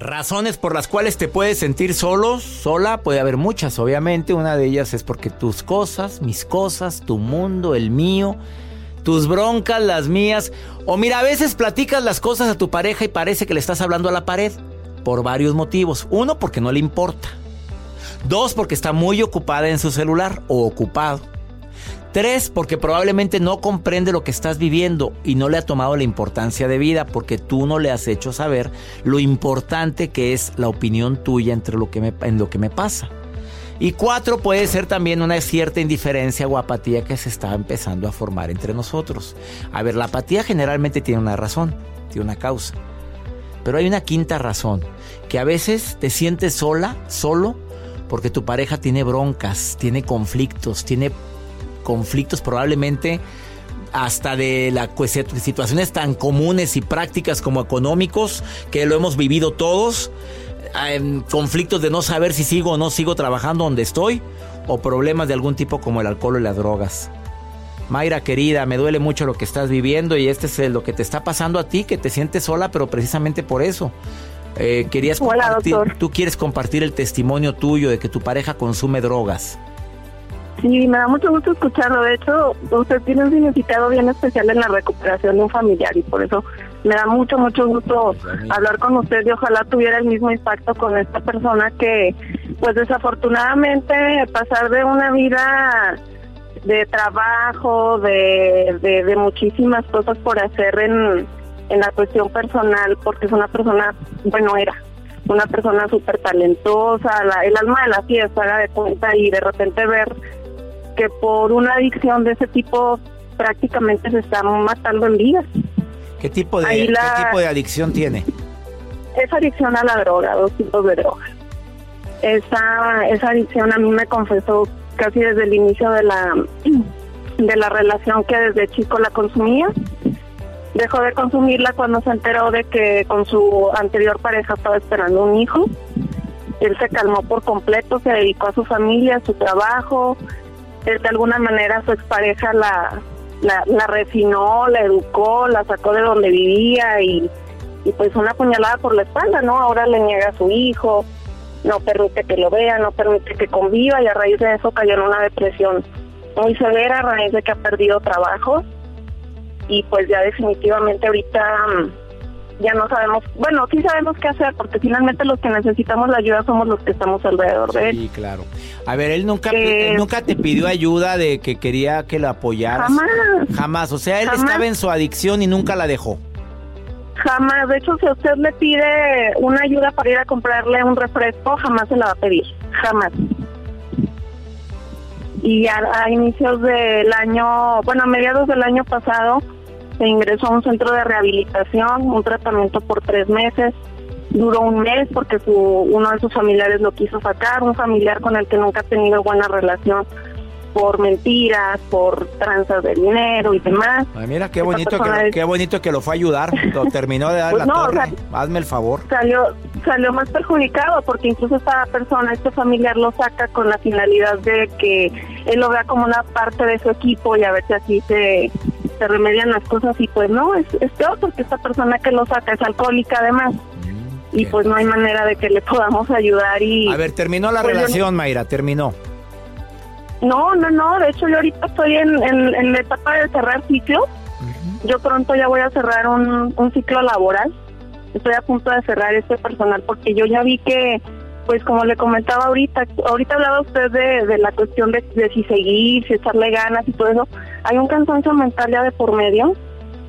Razones por las cuales te puedes sentir solo, sola, puede haber muchas, obviamente. Una de ellas es porque tus cosas, mis cosas, tu mundo, el mío, tus broncas, las mías. O mira, a veces platicas las cosas a tu pareja y parece que le estás hablando a la pared. Por varios motivos. Uno, porque no le importa. Dos, porque está muy ocupada en su celular o ocupado. Tres, porque probablemente no comprende lo que estás viviendo y no le ha tomado la importancia de vida porque tú no le has hecho saber lo importante que es la opinión tuya entre lo que me, en lo que me pasa. Y cuatro, puede ser también una cierta indiferencia o apatía que se está empezando a formar entre nosotros. A ver, la apatía generalmente tiene una razón, tiene una causa. Pero hay una quinta razón, que a veces te sientes sola, solo, porque tu pareja tiene broncas, tiene conflictos, tiene conflictos probablemente hasta de las situaciones tan comunes y prácticas como económicos, que lo hemos vivido todos, conflictos de no saber si sigo o no sigo trabajando donde estoy, o problemas de algún tipo como el alcohol y las drogas. Mayra querida, me duele mucho lo que estás viviendo y este es lo que te está pasando a ti, que te sientes sola, pero precisamente por eso. Eh, querías compartir, tú quieres compartir el testimonio tuyo de que tu pareja consume drogas. Sí, me da mucho gusto escucharlo. De hecho, usted tiene un significado bien especial en la recuperación de un familiar y por eso me da mucho, mucho gusto hablar con usted y ojalá tuviera el mismo impacto con esta persona que, pues desafortunadamente, pasar de una vida de trabajo, de, de, muchísimas cosas por hacer en, en la cuestión personal, porque es una persona, bueno, era una persona súper talentosa, el alma de la fiesta, haga de cuenta, y de repente ver que por una adicción de ese tipo prácticamente se están matando en vida. ¿Qué tipo de, ¿qué tipo de adicción tiene? Es adicción a la droga, dos tipos de droga. Esa, esa adicción a mí me confesó casi desde el inicio de la, de la relación que desde chico la consumía. Dejó de consumirla cuando se enteró de que con su anterior pareja estaba esperando un hijo. Él se calmó por completo, se dedicó a su familia, a su trabajo, de alguna manera su expareja la, la, la refinó, la educó, la sacó de donde vivía y, y pues una puñalada por la espalda, ¿no? Ahora le niega a su hijo, no permite que lo vea, no permite que conviva y a raíz de eso cayó en una depresión muy severa a raíz de que ha perdido trabajo y pues ya definitivamente ahorita ya no sabemos, bueno, sí sabemos qué hacer, porque finalmente los que necesitamos la ayuda somos los que estamos alrededor de él. Sí, claro. A ver, él nunca, Eh, él nunca te pidió ayuda de que quería que lo apoyaras. Jamás. Jamás. O sea, él Jamás. estaba en su adicción y nunca la dejó. Jamás, de hecho, si usted le pide una ayuda para ir a comprarle un refresco, jamás se la va a pedir, jamás. Y a, a inicios del año, bueno, a mediados del año pasado, se ingresó a un centro de rehabilitación, un tratamiento por tres meses. Duró un mes porque su, uno de sus familiares lo quiso sacar, un familiar con el que nunca ha tenido buena relación por mentiras, por tranzas de dinero y demás. Ay, mira, qué bonito, que es- qué bonito que lo fue a ayudar. Lo terminó de dar Pues la no, o torre. sea- Hazme el favor. salió salió más perjudicado porque incluso esta persona, este familiar lo saca con la finalidad de que él lo vea como una parte de su equipo y a ver si así se, se remedian las cosas y pues no, es, es peor porque esta persona que lo saca es alcohólica además y qué- pues no hay manera de que le podamos ayudar y... A ver, terminó la Pues yo- relación, Mayra, terminó. No, no, no, de hecho yo ahorita estoy en, en, en la etapa de cerrar ciclo. Yo pronto ya voy a cerrar un, un ciclo laboral. Estoy a punto de cerrar este personal porque yo ya vi que, pues como le comentaba ahorita, ahorita hablaba usted de, de la cuestión de, de si seguir, si echarle ganas y todo eso. Hay un cansancio mental ya de por medio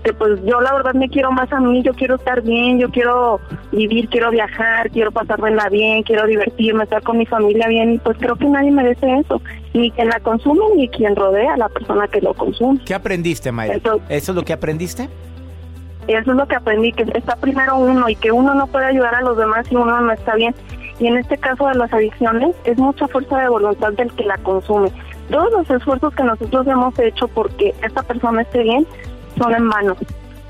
que pues yo la verdad me quiero más a mí, yo quiero estar bien, yo quiero vivir, quiero viajar, quiero pasármela bien, quiero divertirme, estar con mi familia bien y pues creo que nadie merece eso, ni quien la consume ni quien rodea a la persona que lo consume. ¿Qué aprendiste, Mayra? Entonces- ¿Eso es lo que aprendiste? Eso es lo que aprendí, que está primero uno y que uno no puede ayudar a los demás si uno no está bien. Y en este caso de las adicciones es mucha fuerza de voluntad del que la consume. Todos los esfuerzos que nosotros hemos hecho porque esta persona esté bien son en vano.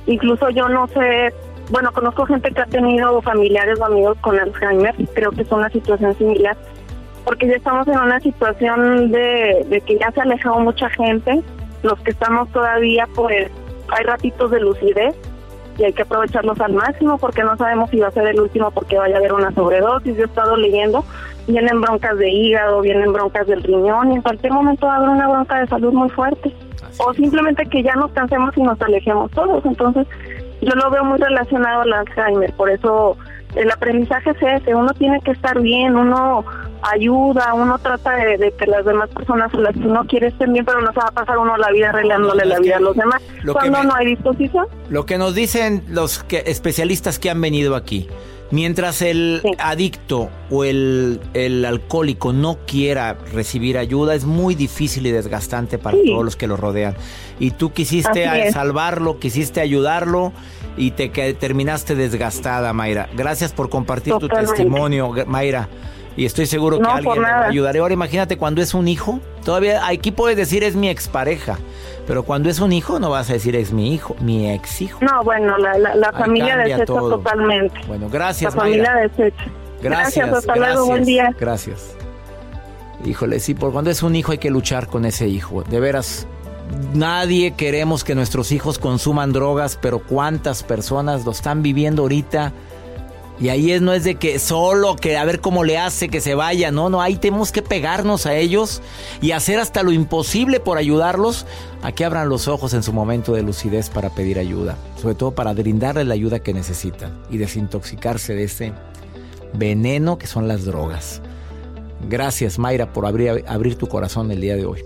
Incluso yo no sé, bueno, conozco gente que ha tenido familiares o amigos con Alzheimer, creo que es una situación similar, porque ya estamos en una situación de, de que ya se ha alejado mucha gente, los que estamos todavía, pues hay ratitos de lucidez y hay que aprovecharlos al máximo porque no sabemos si va a ser el último porque vaya a haber una sobredosis. Yo he estado leyendo, vienen broncas de hígado, vienen broncas del riñón y en cualquier momento va a haber una bronca de salud muy fuerte. O simplemente que ya nos cansemos y nos alejemos todos. Entonces, yo lo veo muy relacionado al Alzheimer, por eso el aprendizaje es ese, uno tiene que estar bien, uno ayuda, uno trata de, de que las demás personas a las que uno quiere estén bien, pero no se va a pasar uno la vida arreglándole la vida a los demás. lo Cuando me- no hay disposición, Lo que nos dicen los que- especialistas que han venido aquí, mientras el Sí. adicto o el, el alcohólico no quiera recibir ayuda, es muy difícil y desgastante para Sí. todos los que lo rodean. Y tú quisiste salvarlo, quisiste ayudarlo y te que- terminaste desgastada, Mayra. Gracias por compartir tu testimonio, Mayra. Y estoy seguro que alguien por le va a nada. ayudar. Y ahora imagínate cuando es un hijo. Todavía aquí puedes decir es mi expareja. Pero cuando es un hijo no vas a decir es mi hijo, mi ex hijo. no, bueno, la, la, la familia desecha todo. totalmente. Bueno, La gracias, familia Mayra. desecha. Gracias, hasta luego, buen día. Gracias. Híjole, sí, por cuando es un hijo hay que luchar con ese hijo. De veras, nadie queremos que nuestros hijos consuman drogas, pero cuántas personas lo están viviendo ahorita. Y ahí es, no es de que solo que a ver cómo le hace que se vaya, no, no, ahí tenemos que pegarnos a ellos y hacer hasta lo imposible por ayudarlos a que abran los ojos en su momento de lucidez para pedir ayuda, sobre todo para brindarles la ayuda que necesitan y desintoxicarse de ese veneno que son las drogas. Gracias Mayra por abrir, abrir tu corazón el día de hoy.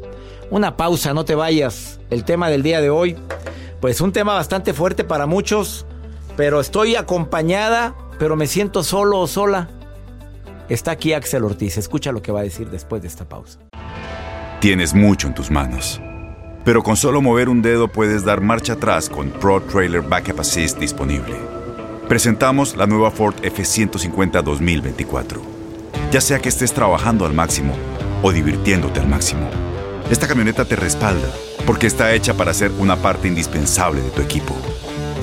Una pausa, no te vayas. El tema del día de hoy, pues un tema bastante fuerte para muchos, pero estoy acompañada, pero me siento solo o sola. Está aquí Axel Ortiz, escucha lo que va a decir después de esta pausa. Tienes mucho en tus manos. Pero con solo mover un dedo puedes dar marcha atrás con Pro Trailer Backup Assist disponible. Presentamos la nueva Ford F150 2024. Ya sea que estés trabajando al máximo o divirtiéndote al máximo, esta camioneta te respalda porque está hecha para ser una parte indispensable de tu equipo.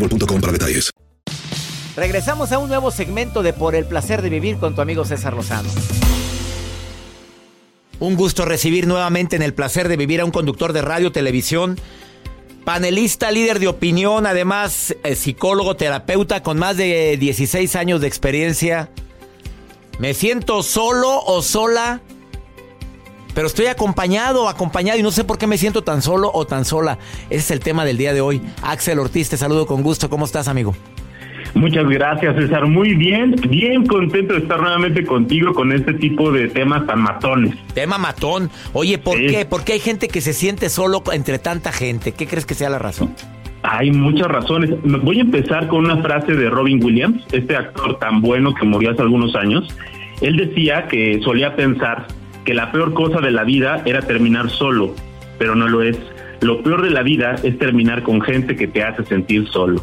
boostmobile.com para detalles. Regresamos a un nuevo segmento de Por el placer de vivir con tu amigo César Lozano. Un gusto recibir nuevamente en el placer de vivir a un conductor de radio, televisión, panelista, líder de opinión, además eh, psicólogo, terapeuta con más de 16 años de experiencia. Me siento solo o sola, pero estoy acompañado, acompañado y no sé por qué me siento tan solo o tan sola. Ese es el tema del día de hoy. Axel Ortiz, te saludo con gusto. ¿Cómo estás, amigo? Muchas gracias, César. Muy bien, bien contento de estar nuevamente contigo con este tipo de temas tan matones. Tema matón. Oye, ¿por qué? ¿Por qué hay gente que se siente solo entre tanta gente? ¿Qué crees que sea la razón? Hay muchas razones. Voy a empezar con una frase de Robin Williams, este actor tan bueno que murió hace algunos años. Él decía que solía pensar que la peor cosa de la vida era terminar solo, pero no lo es. Lo peor de la vida es terminar con gente que te hace sentir solo.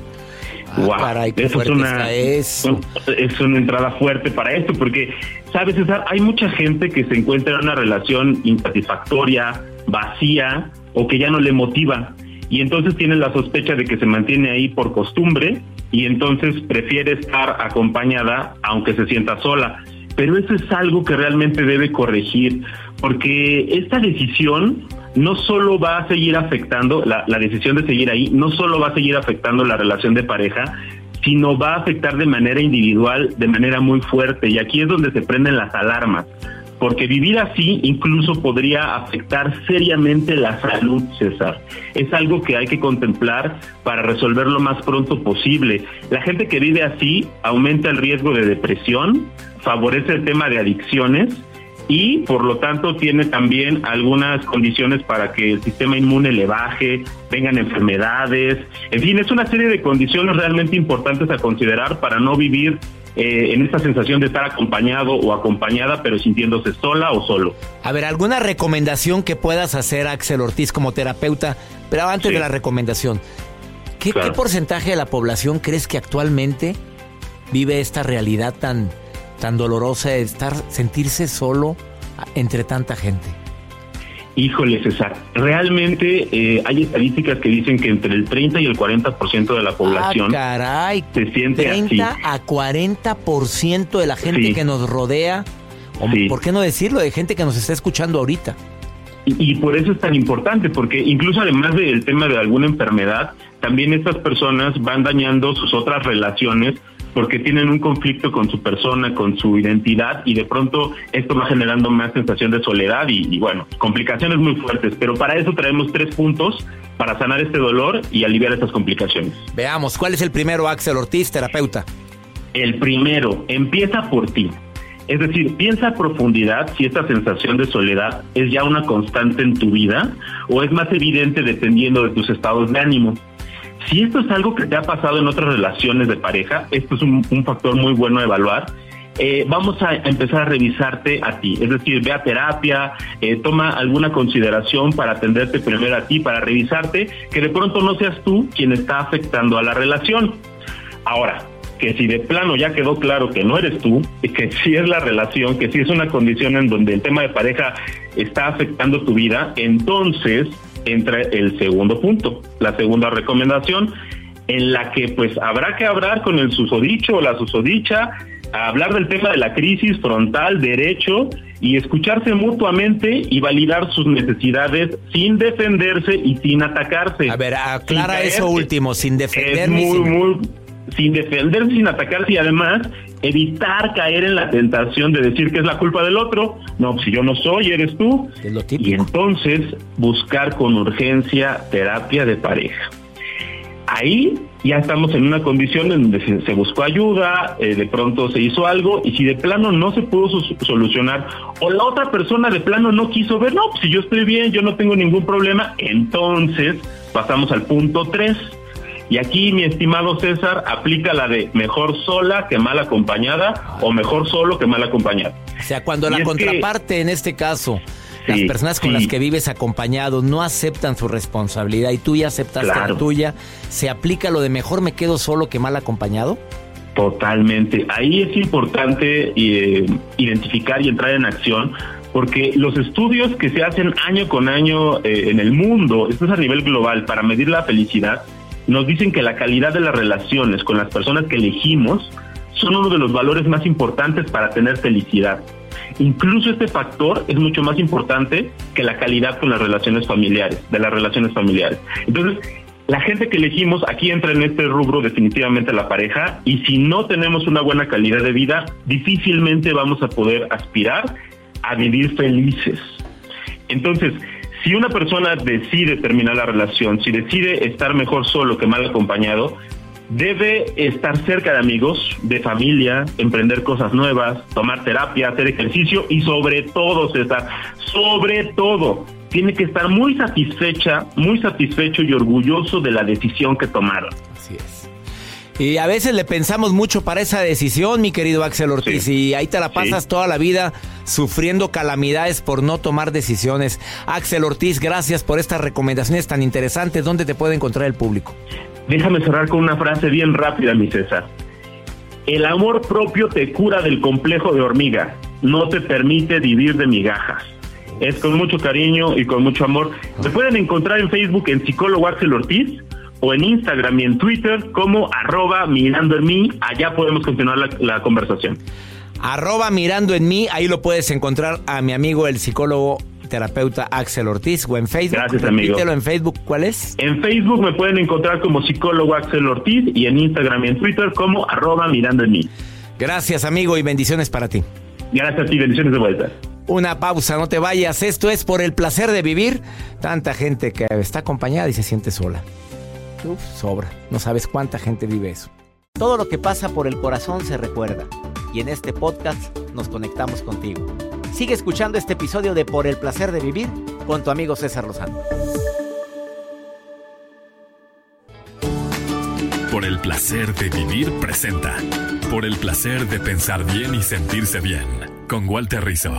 Ah, eso es una, es una entrada fuerte para esto, porque, sabes, César, hay mucha gente que se encuentra en una relación insatisfactoria, vacía, o que ya no le motiva. Y entonces tiene la sospecha de que se mantiene ahí por costumbre y entonces prefiere estar acompañada aunque se sienta sola. Pero eso es algo que realmente debe corregir, porque esta decisión no solo va a seguir afectando, la, decisión de seguir ahí, no solo va a seguir afectando la relación de pareja, sino va a afectar de manera individual, de manera muy fuerte. Y aquí es donde se prenden las alarmas, porque vivir así incluso podría afectar seriamente la salud, César. Es algo que hay que contemplar para resolver lo más pronto posible. La gente que vive así aumenta el riesgo de depresión, favorece el tema de adicciones y por lo tanto tiene también algunas condiciones para que el sistema inmune le baje, vengan enfermedades, en fin, es una serie de condiciones realmente importantes a considerar para no vivir eh, en esta sensación de estar acompañado o acompañada, pero sintiéndose sola o solo. A ver, ¿alguna recomendación que puedas hacer, Axel Ortiz, como terapeuta? Pero antes de la recomendación, ¿qué, ¿qué porcentaje de la población crees que actualmente vive esta realidad tan tan dolorosa de estar, sentirse solo entre tanta gente? Híjole, César, realmente eh, hay estadísticas que dicen que entre el 30 y el 40% de la población ah, caray, se siente 30 a 40% de la gente que nos rodea, ¿por qué no decirlo? De gente que nos está escuchando ahorita. Y, y, por eso es tan importante, porque incluso además del tema de alguna enfermedad, también estas personas van dañando sus otras relaciones porque tienen un conflicto con su persona, con su identidad y de pronto esto va generando más sensación de soledad y, bueno, complicaciones muy fuertes. Pero para eso traemos tres puntos para sanar este dolor y aliviar estas complicaciones. Veamos, ¿cuál es el primero, Axel Ortiz, terapeuta? El primero, empieza por ti. Es decir, piensa a profundidad si esta sensación de soledad es ya una constante en tu vida o es más evidente dependiendo de tus estados de ánimo. Si esto es algo que te ha pasado en otras relaciones de pareja, esto es un, factor muy bueno a evaluar. Eh, vamos a empezar a revisarte a ti, es decir, ve a terapia, eh, toma alguna consideración para atenderte primero a ti, para revisarte, que de pronto no seas tú quien está afectando a la relación. Ahora, que si de plano ya quedó claro que no eres tú, que si es la relación, que si es una condición en donde el tema de pareja está afectando tu vida, entonces entra el segundo punto, la segunda recomendación, en la que pues habrá que hablar con el susodicho o la susodicha, hablar del tema de la crisis frontal, derecho, y escucharse mutuamente y validar sus necesidades sin defenderse y sin atacarse. A ver, aclara eso último, sin defenderse. muy, muy, sin defenderse, sin atacarse y además evitar caer en la tentación de decir que es la culpa del otro. No, si yo no soy, eres tú. y entonces buscar con urgencia terapia de pareja. Ahí ya estamos en una condición en donde se, buscó ayuda, eh, de pronto se hizo algo y si de plano no se pudo solucionar o la otra persona de plano no quiso ver, no, pues si yo estoy bien, yo no tengo ningún problema, entonces pasamos al punto 3 Y aquí, mi estimado César, aplica la de mejor sola que mal acompañada o mejor solo que mal acompañado. O sea, cuando la contraparte, en este caso, las personas con las que vives acompañado no aceptan su responsabilidad y tú ya aceptaste la tuya, ¿se aplica lo de mejor me quedo solo que mal acompañado? Totalmente. Ahí es importante eh, identificar y entrar en acción porque los estudios que se hacen año con año eh, en el mundo, esto es a nivel global, para medir la felicidad, nos dicen que la calidad de las relaciones con las personas que elegimos son uno de los valores más importantes para tener felicidad. Incluso este factor es mucho más importante que la calidad con las relaciones familiares, de las relaciones familiares. Entonces, la gente que elegimos aquí entra en este rubro definitivamente la pareja y si no tenemos una buena calidad de vida, difícilmente vamos a poder aspirar a vivir felices. Entonces, si una persona decide terminar la relación, si decide estar mejor solo que mal acompañado, debe estar cerca de amigos, de familia, emprender cosas nuevas, tomar terapia, hacer ejercicio y sobre todo, César, sobre todo, tiene que estar muy satisfecha, muy satisfecho y orgulloso de la decisión que tomaron. Así es. Y a veces le pensamos mucho para esa decisión, mi querido Axel Ortiz, y ahí te la pasas toda la vida sufriendo calamidades por no tomar decisiones. Axel Ortiz, gracias por estas recomendaciones tan interesantes. ¿Dónde te puede encontrar el público? Déjame cerrar con una frase bien rápida, mi César. El amor propio te cura del complejo de hormiga, no te permite vivir de migajas. Es con mucho cariño y con mucho amor. Me pueden encontrar en Facebook en psicólogo Axel Ortiz o en Instagram y en Twitter como arroba mirando en mí. Allá podemos continuar la, conversación. Arroba mirando en mí, ahí lo puedes encontrar a mi amigo el psicólogo terapeuta Axel Ortiz o en Facebook. Gracias, amigo. en Facebook, ¿cuál es? En Facebook me pueden encontrar como psicólogo Axel Ortiz y en Instagram y en Twitter como arroba mirando en mí. Gracias, amigo, y bendiciones para ti. Gracias a ti, bendiciones de vuelta. Una pausa, no te vayas. Esto es por el placer de vivir. Tanta gente que está acompañada y se siente sola. Uf, sobra. No sabes cuánta gente vive eso. Todo lo que pasa por el corazón se recuerda. Y en este podcast nos conectamos contigo. Sigue escuchando este episodio de Por el placer de vivir con tu amigo César Lozano. Por el placer de vivir presenta. Por el placer de pensar bien y sentirse bien. Con Walter Rizzo.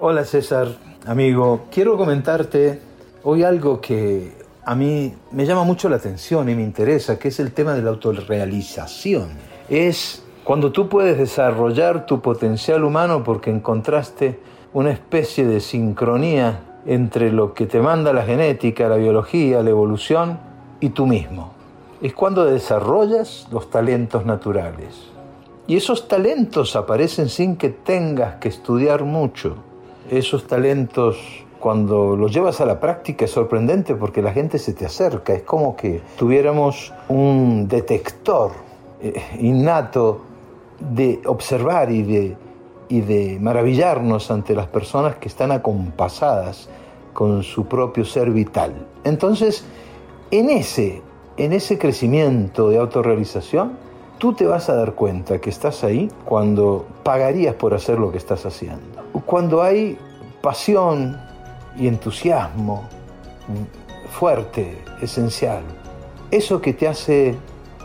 Hola César, amigo. Quiero comentarte hoy algo que a mí me llama mucho la atención y me interesa, que es el tema de la autorrealización. Es cuando tú puedes desarrollar tu potencial humano porque encontraste una especie de sincronía entre lo que te manda la genética, la biología, la evolución y tú mismo. Es cuando desarrollas los talentos naturales. Y esos talentos aparecen sin que tengas que estudiar mucho. Esos talentos cuando lo llevas a la práctica es sorprendente porque la gente se te acerca, es como que tuviéramos un detector eh, innato de observar y de, y de maravillarnos ante las personas que están acompasadas con su propio ser vital. Entonces, en ese, en ese crecimiento de autorrealización, tú te vas a dar cuenta que estás ahí cuando pagarías por hacer lo que estás haciendo. Cuando hay pasión, y entusiasmo fuerte, esencial. Eso que te hace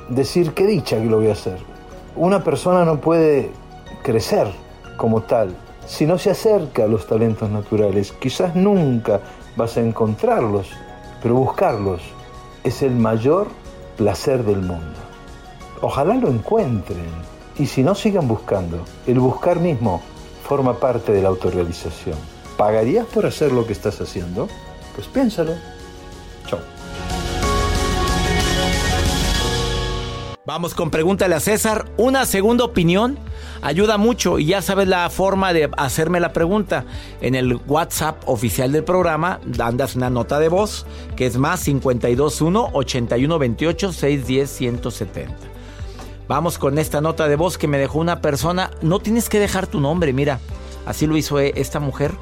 decir qué dicha que lo voy a hacer. Una persona no puede crecer como tal si no se acerca a los talentos naturales. Quizás nunca vas a encontrarlos, pero buscarlos es el mayor placer del mundo. Ojalá lo encuentren y si no sigan buscando, el buscar mismo forma parte de la autorrealización. ¿Pagarías por hacer lo que estás haciendo? Pues piénsalo. Chao. Vamos con pregúntale a César. Una segunda opinión ayuda mucho y ya sabes la forma de hacerme la pregunta. En el WhatsApp oficial del programa andas una nota de voz que es más 521 8128 610 170. Vamos con esta nota de voz que me dejó una persona. No tienes que dejar tu nombre, mira. Así lo hizo esta mujer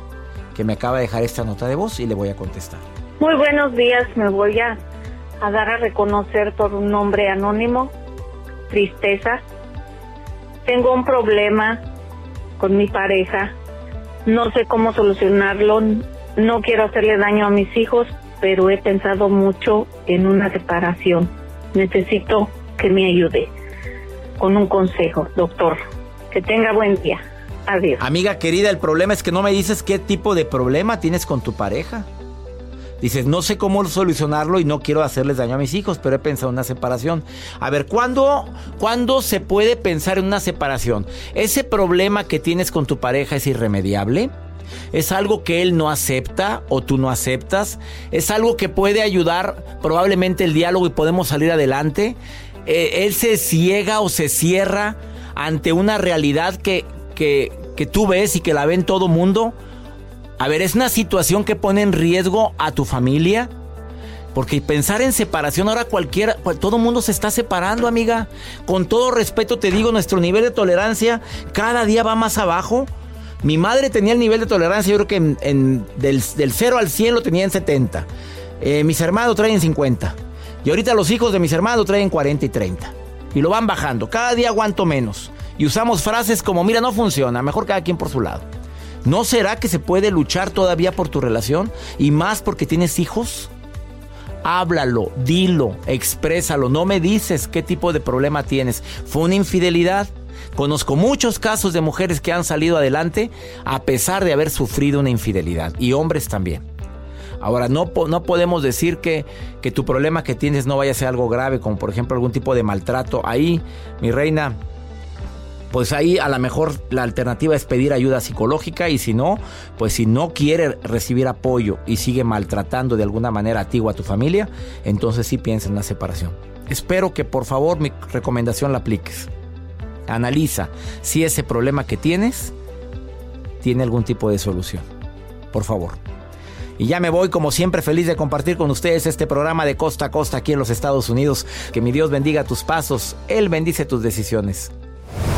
que me acaba de dejar esta nota de voz y le voy a contestar. Muy buenos días, me voy a, dar a reconocer por un nombre anónimo, tristeza. Tengo un problema con mi pareja, no sé cómo solucionarlo, no quiero hacerle daño a mis hijos, pero he pensado mucho en una separación. Necesito que me ayude con un consejo, doctor. Que tenga buen día. Amiga querida, el problema es que no me dices qué tipo de problema tienes con tu pareja. Dices, no sé cómo solucionarlo y no quiero hacerles daño a mis hijos, pero he pensado en una separación. A ver, ¿cuándo, ¿cuándo se puede pensar en una separación? ¿Ese problema que tienes con tu pareja es irremediable? ¿Es algo que él no acepta o tú no aceptas? ¿Es algo que puede ayudar probablemente el diálogo y podemos salir adelante? Eh, ¿Él se ciega o se cierra ante una realidad que, que, tú ves y que la ven todo mundo? A ver, ¿es una situación que pone en riesgo a tu familia? Porque pensar en separación ahora cualquiera, todo el mundo se está separando, amiga. Con todo respeto te digo, nuestro nivel de tolerancia cada día va más abajo. Mi madre tenía el nivel de tolerancia, yo creo que en, del, 0 al 100 lo tenía en 70. Eh, mis hermanos traen 50. Y ahorita los hijos de mis hermanos traen 40 y 30. Y lo van bajando. Cada día aguanto menos. Y usamos frases como, mira, no funciona, mejor cada quien por su lado. ¿No será que se puede luchar todavía por tu relación? Y más porque tienes hijos. Háblalo, dilo, exprésalo. No me dices qué tipo de problema tienes. ¿Fue una infidelidad? Conozco muchos casos de mujeres que han salido adelante a pesar de haber sufrido una infidelidad y hombres también. Ahora, no, no podemos decir que, que tu problema que tienes no vaya a ser algo grave, como por ejemplo algún tipo de maltrato. Ahí, mi reina, pues ahí a lo mejor la alternativa es pedir ayuda psicológica y si no, pues si no quiere recibir apoyo y sigue maltratando de alguna manera a ti o a tu familia, entonces sí piensa en la separación. Espero que por favor mi recomendación la apliques. Analiza si ese problema que tienes tiene algún tipo de solución. Por favor. Y ya me voy como siempre feliz de compartir con ustedes este programa de costa a costa aquí en los Estados Unidos. Que mi Dios bendiga tus pasos, Él bendice tus decisiones.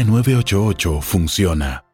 línea 988 funciona.